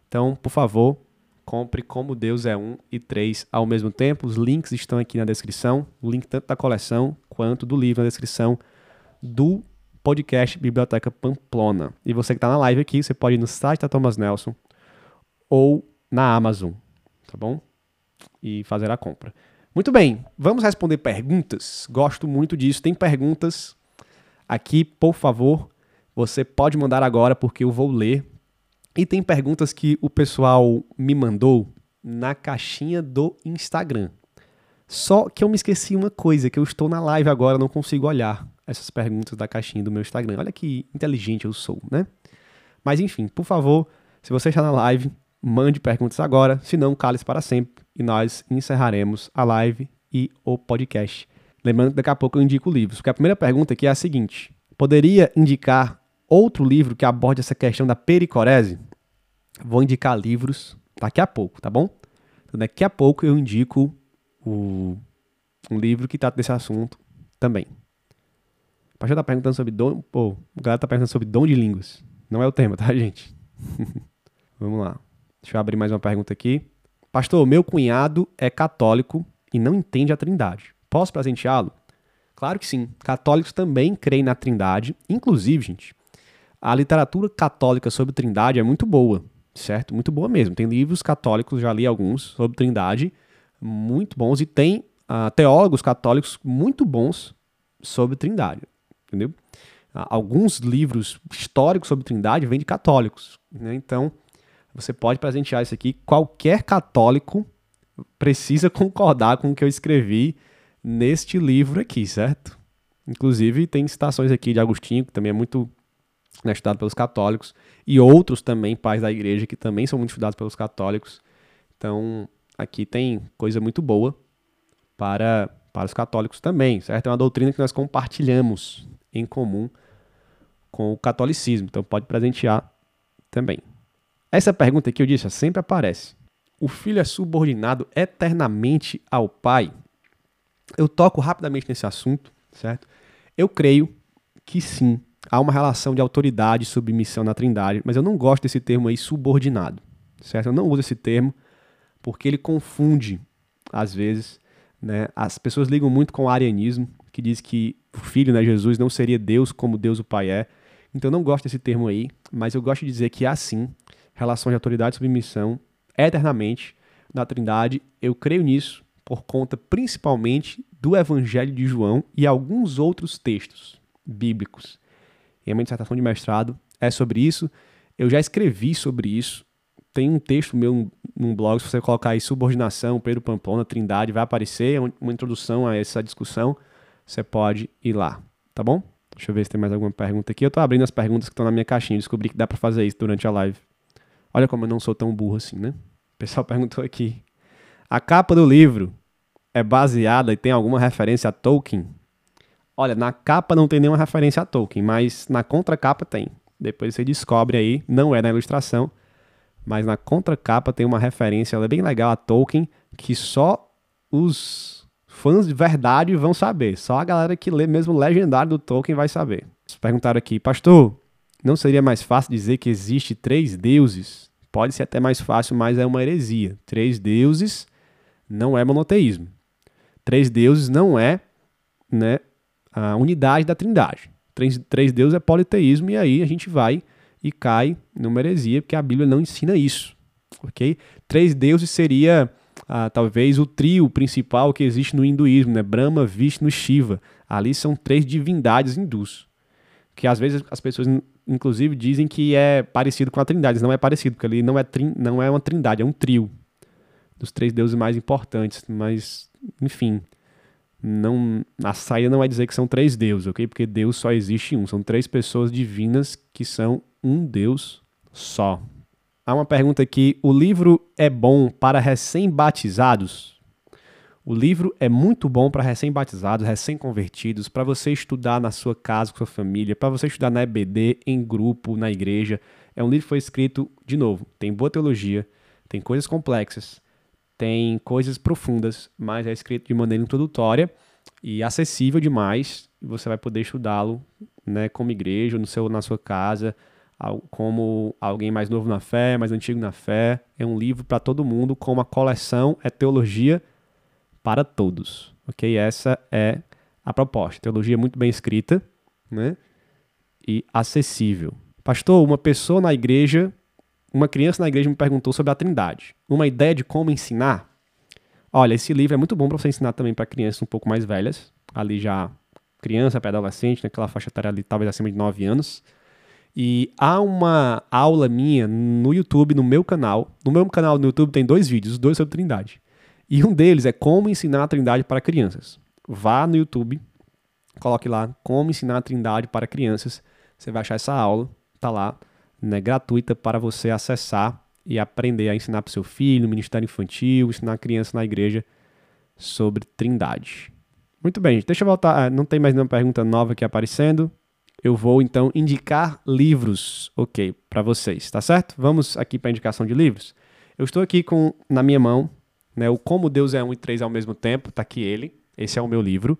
Então, por favor, compre Como Deus é Um e Três ao mesmo tempo. Os links estão aqui na descrição. O link tanto da coleção quanto do livro na descrição do podcast Biblioteca Pamplona. E você que está na live aqui, você pode ir no site da Thomas Nelson ou na Amazon, tá bom? E fazer a compra. Muito bem, vamos responder perguntas. Gosto muito disso. Tem perguntas aqui, por favor, você pode mandar agora porque eu vou ler. E tem perguntas que o pessoal me mandou na caixinha do Instagram. Só que eu me esqueci uma coisa, que eu estou na live agora, não consigo olhar essas perguntas da caixinha do meu Instagram. Olha que inteligente eu sou, né? Mas enfim, por favor, se você está na live, Mande perguntas agora, se não, cale-se para sempre e nós encerraremos a live e o podcast. Lembrando que daqui a pouco eu indico livros, porque a primeira pergunta aqui é a seguinte: poderia indicar outro livro que aborde essa questão da pericorese? Vou indicar livros daqui a pouco, tá bom? Então, daqui a pouco eu indico o, um livro que trata desse assunto também. O pastor tá perguntando sobre dom. Pô, o galera tá perguntando sobre dom de línguas. Não é o tema, tá, [laughs] gente? Vamos lá. Deixa eu abrir mais uma pergunta aqui. Pastor, meu cunhado é católico e não entende a Trindade. Posso presenteá-lo? Claro que sim. Católicos também creem na Trindade. Inclusive, gente, a literatura católica sobre Trindade é muito boa, certo? Muito boa mesmo. Tem livros católicos, já li alguns sobre Trindade, muito bons. E tem uh, teólogos católicos muito bons sobre Trindade, entendeu? Uh, alguns livros históricos sobre Trindade vêm de católicos, né? Então, você pode presentear isso aqui. Qualquer católico precisa [laughs] concordar com o que eu escrevi neste livro aqui, certo? Inclusive, tem citações aqui de Agostinho, que também é muito né, estudado pelos católicos, e outros também, pais da igreja, que também são muito estudados pelos católicos. Então, aqui tem coisa muito boa para, para os católicos também, certo? É uma doutrina que nós compartilhamos em comum com o catolicismo, então pode presentear também. Essa pergunta que eu disse sempre aparece. O filho é subordinado eternamente ao pai? Eu toco rapidamente nesse assunto, certo? Eu creio que sim, há uma relação de autoridade e submissão na Trindade, mas eu não gosto desse termo aí subordinado, certo? Eu não uso esse termo porque ele confunde, às vezes, né? As pessoas ligam muito com o arianismo, que diz que o filho, né, Jesus, não seria Deus como Deus o Pai é. Então eu não gosto desse termo aí, mas eu gosto de dizer que há sim relação de autoridade e submissão eternamente na Trindade. Eu creio nisso por conta principalmente do Evangelho de João e alguns outros textos bíblicos. E a minha dissertação de mestrado é sobre isso. Eu já escrevi sobre isso tem um texto meu num blog, se você colocar aí subordinação, Pedro Pamplona, Trindade, vai aparecer uma introdução a essa discussão. Você pode ir lá, tá bom? Deixa eu ver se tem mais alguma pergunta aqui. Eu tô abrindo as perguntas que estão na minha caixinha, descobri que dá para fazer isso durante a live. Olha como eu não sou tão burro assim, né? O pessoal [laughs] perguntou aqui. A capa do livro é baseada e tem alguma referência a Tolkien? Olha, na capa não tem nenhuma referência a Tolkien, mas na contracapa tem. Depois você descobre aí, não é na ilustração, mas na contracapa tem uma referência ela é bem legal a Tolkien, que só os fãs de verdade vão saber. Só a galera que lê mesmo o legendário do Tolkien vai saber. Perguntaram aqui, pastor, não seria mais fácil dizer que existe três deuses? Pode ser até mais fácil, mas é uma heresia. Três deuses não é monoteísmo. Três deuses não é né, a unidade da trindade. Três, três deuses é politeísmo, e aí a gente vai e cai numa heresia, porque a Bíblia não ensina isso. Ok? Três deuses seria ah, talvez o trio principal que existe no hinduísmo, né? Brahma, Vishnu, Shiva. Ali são três divindades hindus. Que às vezes as pessoas, inclusive, dizem que é parecido com a trindade. Não é parecido, porque ali não é, trin não é uma trindade, é um trio dos três deuses mais importantes. Mas, enfim, não a saída não vai dizer que são três deuses, ok? Porque Deus só existe um. São três pessoas divinas que são um Deus só. Há uma pergunta aqui: o livro é bom para recém-batizados? O livro é muito bom para recém-batizados, recém-convertidos, para você estudar na sua casa, com sua família, para você estudar na EBD, em grupo, na igreja. É um livro que foi escrito, de novo, tem boa teologia, tem coisas complexas, tem coisas profundas, mas é escrito de maneira introdutória e acessível demais. Você vai poder estudá-lo né, como igreja, no seu, na sua casa, como alguém mais novo na fé, mais antigo na fé. É um livro para todo mundo, com uma coleção, é teologia para todos. Ok? Essa é a proposta. Teologia muito bem escrita né? e acessível. Pastor, uma pessoa na igreja, uma criança na igreja me perguntou sobre a Trindade. Uma ideia de como ensinar? Olha, esse livro é muito bom para você ensinar também para crianças um pouco mais velhas, ali já criança, pré-adolescente, naquela faixa etária ali, talvez acima de 9 anos. E há uma aula minha no YouTube, no meu canal. No meu canal no YouTube tem dois vídeos, dois sobre Trindade. E um deles é como ensinar a Trindade para crianças. Vá no YouTube, coloque lá como ensinar a Trindade para crianças. Você vai achar essa aula, tá lá, né, gratuita para você acessar e aprender a ensinar para o seu filho, ministério infantil, ensinar a criança na igreja sobre Trindade. Muito bem, deixa eu voltar. Ah, não tem mais nenhuma pergunta nova aqui aparecendo eu vou então indicar livros, ok, para vocês, tá certo? Vamos aqui para a indicação de livros. Eu estou aqui com na minha mão, né, o Como Deus é um e três ao mesmo tempo, tá aqui ele. Esse é o meu livro.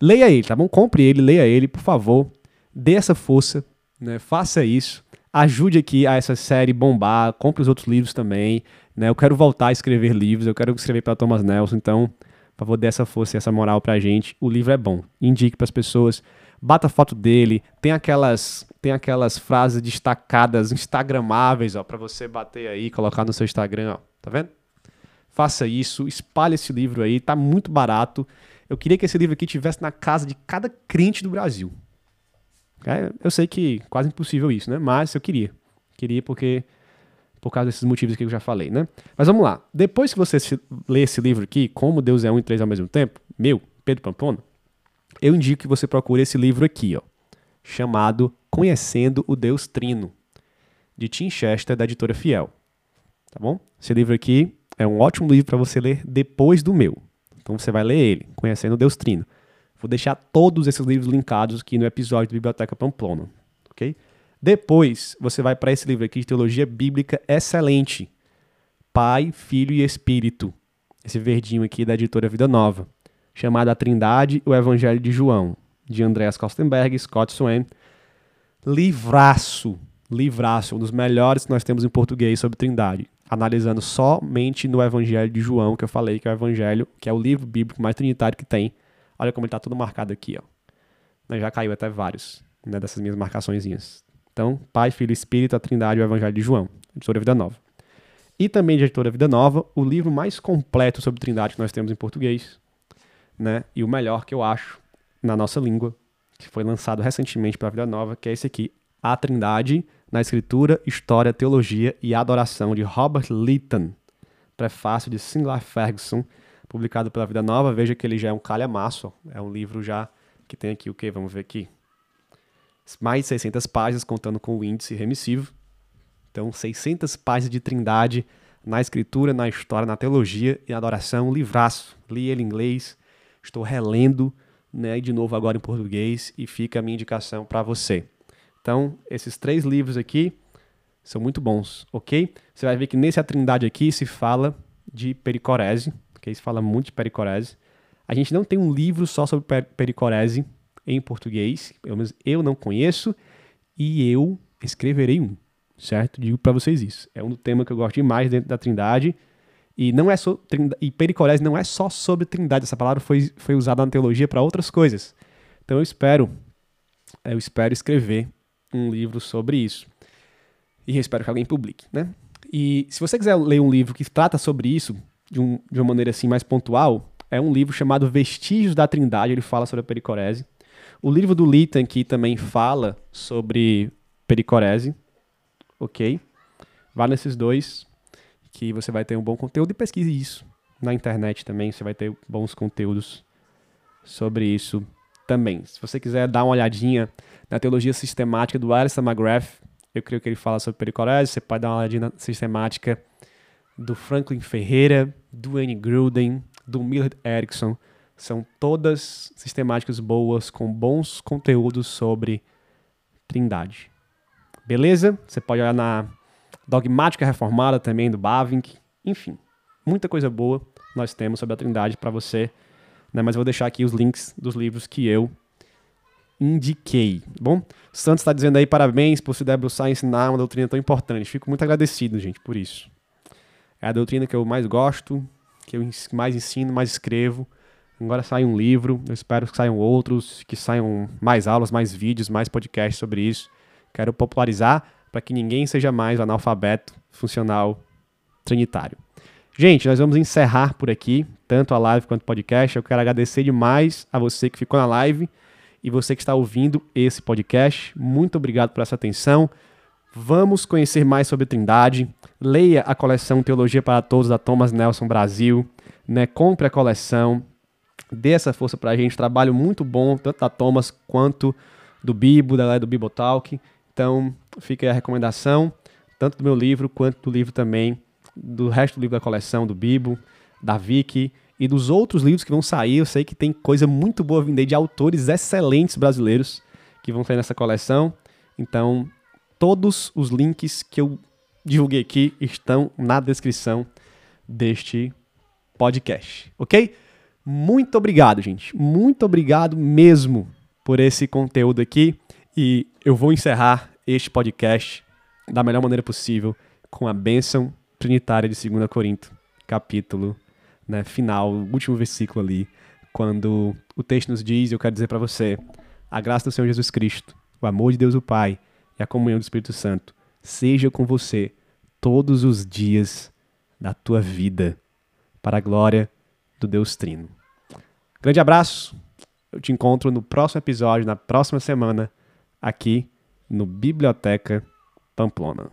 Leia ele, tá bom? Compre ele, leia ele, por favor. Dê essa força, né? Faça isso. Ajude aqui a essa série bombar. Compre os outros livros também, né? Eu quero voltar a escrever livros, eu quero escrever para Thomas Nelson, então, por favor, dê essa força e essa moral pra gente. O livro é bom. Indique para as pessoas bata foto dele, tem aquelas tem aquelas frases destacadas instagramáveis, ó, para você bater aí, colocar no seu Instagram, ó. Tá vendo? Faça isso, espalhe esse livro aí, tá muito barato. Eu queria que esse livro aqui tivesse na casa de cada crente do Brasil. É, eu sei que quase impossível isso, né? Mas eu queria. Queria porque por causa desses motivos que eu já falei, né? Mas vamos lá. Depois que você ler esse livro aqui, Como Deus é um e três ao mesmo tempo, meu, Pedro Pamplona, eu indico que você procure esse livro aqui, ó, chamado Conhecendo o Deus Trino, de Tim Chester, da editora Fiel. Tá bom? Esse livro aqui é um ótimo livro para você ler depois do meu. Então você vai ler ele, Conhecendo o Deus Trino. Vou deixar todos esses livros linkados aqui no episódio do Biblioteca Pamplona, ok? Depois você vai para esse livro aqui de teologia bíblica excelente, Pai, Filho e Espírito. Esse verdinho aqui da editora Vida Nova, chamado A Trindade, o Evangelho de João, de Andreas Kostenberg, Scott Swain. Livraço, livraço, um dos melhores que nós temos em português sobre Trindade, analisando somente no Evangelho de João, que eu falei que é o Evangelho, que é o livro bíblico mais trinitário que tem. Olha como ele está tudo marcado aqui, ó. Já caiu até vários né, dessas minhas marcaçõezinhas. Então, Pai, Filho Espírito, a Trindade e o Evangelho de João, editora Vida Nova. E também de editora Vida Nova, o livro mais completo sobre Trindade que nós temos em português, né? E o melhor que eu acho na nossa língua, que foi lançado recentemente para a Vida Nova, que é esse aqui, A Trindade na Escritura, História, Teologia e Adoração, de Robert Lytton, prefácio de Sinclair Ferguson, publicado pela Vida Nova. Veja que ele já é um calhamaço, é um livro já que tem aqui o que? Vamos ver aqui. Mais de 600 páginas, contando com o índice remissivo. Então, 600 páginas de trindade na escritura, na história, na teologia e adoração. Um livraço. Li ele em inglês, estou relendo, né, de novo agora em português e fica a minha indicação para você. Então, esses três livros aqui são muito bons, ok? Você vai ver que nesse A Trindade aqui se fala de pericorese, Se fala muito de pericorese. A gente não tem um livro só sobre per pericorese em português, pelo menos eu não conheço, e eu escreverei um, certo? Digo para vocês isso. É um tema que eu gosto demais dentro da Trindade e não é só e pericorese não é só sobre trindade, essa palavra foi, foi usada na teologia para outras coisas. Então eu espero eu espero escrever um livro sobre isso. E eu espero que alguém publique, né? E se você quiser ler um livro que trata sobre isso de, um, de uma maneira assim mais pontual, é um livro chamado Vestígios da Trindade, ele fala sobre a pericorese. O livro do Litan aqui também fala sobre pericorese, ok? Vá nesses dois, que você vai ter um bom conteúdo e pesquise isso na internet também, você vai ter bons conteúdos sobre isso também. Se você quiser dar uma olhadinha na teologia sistemática do Alistair McGrath, eu creio que ele fala sobre pericorese, você pode dar uma olhadinha na sistemática do Franklin Ferreira, do Annie Gruden, do Millard Erickson. São todas sistemáticas boas, com bons conteúdos sobre Trindade. Beleza? Você pode olhar na Dogmática Reformada também, do Bavinck. Enfim, muita coisa boa nós temos sobre a Trindade para você. Né? Mas eu vou deixar aqui os links dos livros que eu indiquei. Tá bom, Santos está dizendo aí parabéns por se debruçar e ensinar uma doutrina tão importante. Fico muito agradecido, gente, por isso. É a doutrina que eu mais gosto, que eu mais ensino, mais escrevo. Agora sai um livro, eu espero que saiam outros, que saiam mais aulas, mais vídeos, mais podcasts sobre isso. Quero popularizar para que ninguém seja mais analfabeto funcional trinitário. Gente, nós vamos encerrar por aqui, tanto a live quanto o podcast. Eu quero agradecer demais a você que ficou na live e você que está ouvindo esse podcast. Muito obrigado por essa atenção. Vamos conhecer mais sobre Trindade. Leia a coleção Teologia para Todos da Thomas Nelson Brasil. Né? Compre a coleção. Dê essa força para a gente. Trabalho muito bom, tanto da Thomas quanto do Bibo, da do Bibotalk. Então, fica aí a recomendação, tanto do meu livro quanto do livro também, do resto do livro da coleção, do Bibo, da Vicky e dos outros livros que vão sair. Eu sei que tem coisa muito boa aí de autores excelentes brasileiros que vão sair nessa coleção. Então, todos os links que eu divulguei aqui estão na descrição deste podcast, ok? Muito obrigado, gente. Muito obrigado mesmo por esse conteúdo aqui. E eu vou encerrar este podcast da melhor maneira possível com a bênção trinitária de 2 Corinto, capítulo né, final, último versículo ali, quando o texto nos diz, eu quero dizer para você, a graça do Senhor Jesus Cristo, o amor de Deus o Pai e a comunhão do Espírito Santo seja com você todos os dias da tua vida, para a glória do Deus Trino. Grande abraço, eu te encontro no próximo episódio, na próxima semana aqui no Biblioteca Pamplona.